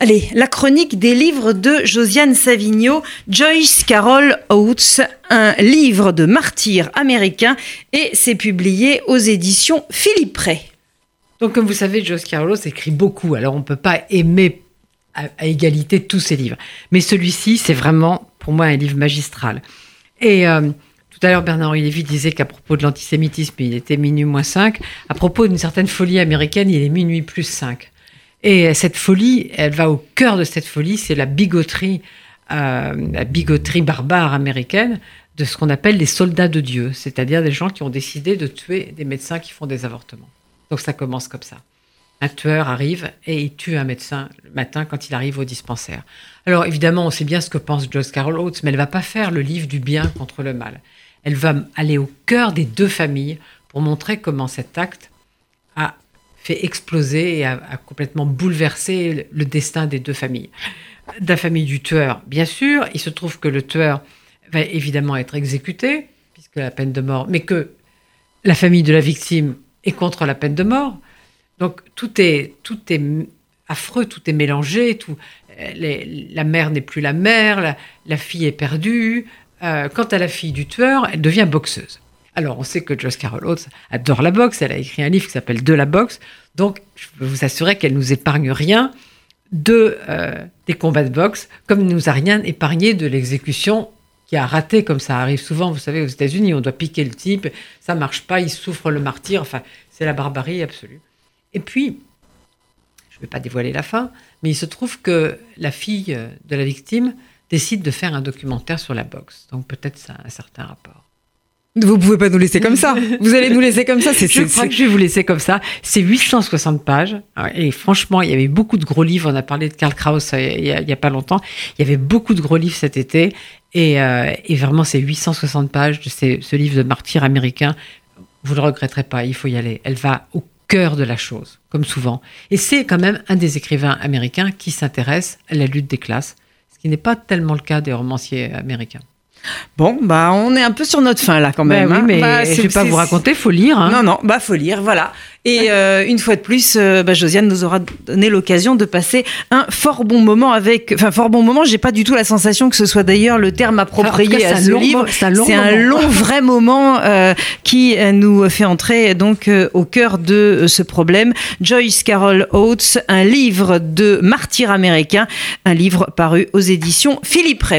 Allez, la chronique des livres de Josiane Savigno, Joyce Carol Oates, un livre de martyr américain et c'est publié aux éditions Philippe Ray. Donc, comme vous savez, Joyce Carol Oates écrit beaucoup, alors on ne peut pas aimer à, égalité tous ses livres. Mais celui-ci, c'est vraiment, pour moi, un livre magistral. Et euh, tout à l'heure, Bernard-Henri Lévy disait qu'à propos de l'antisémitisme, il était minuit moins 5. À propos d'une certaine folie américaine, il est minuit plus 5. Et cette folie, elle va au cœur de cette folie, c'est la bigoterie, euh, la bigoterie barbare américaine de ce qu'on appelle les soldats de Dieu, c'est-à-dire des gens qui ont décidé de tuer des médecins qui font des avortements. Donc ça commence comme ça. Un tueur arrive et il tue un médecin le matin quand il arrive au dispensaire. Alors évidemment, on sait bien ce que pense Joyce Carol Oates, mais elle va pas faire le livre du bien contre le mal. Elle va aller au cœur des deux familles pour montrer comment cet acte fait exploser et a, complètement bouleversé le destin des deux familles. De la famille du tueur, bien sûr, il se trouve que le tueur va évidemment être exécuté, puisque la peine de mort, mais que la famille de la victime est contre la peine de mort. Donc tout est, tout est affreux, tout est mélangé, tout, la mère n'est plus la mère, la, fille est perdue. Euh, quant à la fille du tueur, elle devient boxeuse. Alors, on sait que Joyce Carol adore la boxe. Elle a écrit un livre qui s'appelle De la boxe. Donc, je peux vous assurer qu'elle nous épargne rien euh, des combats de boxe, comme elle nous a rien épargné de l'exécution qui a raté, comme ça arrive souvent. Vous savez, aux États-Unis, on doit piquer le type, ça marche pas, il souffre le martyr. Enfin, c'est la barbarie absolue. Et puis, je ne vais pas dévoiler la fin, mais il se trouve que la fille de la victime décide de faire un documentaire sur la boxe. Donc peut-être ça a un certain rapport. Vous pouvez pas nous laisser comme ça. Vous allez nous laisser comme ça. C'est, je crois que je vais vous laisser comme ça. C'est 860 pages. Et franchement, il y avait beaucoup de gros livres. On a parlé de Karl Kraus euh, il y a, pas longtemps. Il y avait beaucoup de gros livres cet été. Et, euh, vraiment, c'est 860 pages de ce livre de martyr américain. Vous ne le regretterez pas. Il faut y aller. Elle va au cœur de la chose, comme souvent. Et c'est quand même un des écrivains américains qui s'intéresse à la lutte des classes, ce qui n'est pas tellement le cas des romanciers américains. Bon, bah on est un peu sur notre fin là quand bah même. oui, hein. mais bah, je vais pas vous raconter, faut lire. Hein. Non, non, bah faut lire, voilà. Et euh, une fois de plus, euh, bah, Josiane nous aura donné l'occasion de passer un fort bon moment avec. Enfin, fort bon moment. J'ai pas du tout la sensation que ce soit d'ailleurs le terme approprié à ce livre. C'est un long, un long vrai moment euh, qui nous fait entrer donc au cœur de ce problème. Joyce Carol Oates, un livre de martyr américain, un livre paru aux éditions Philippe Ray.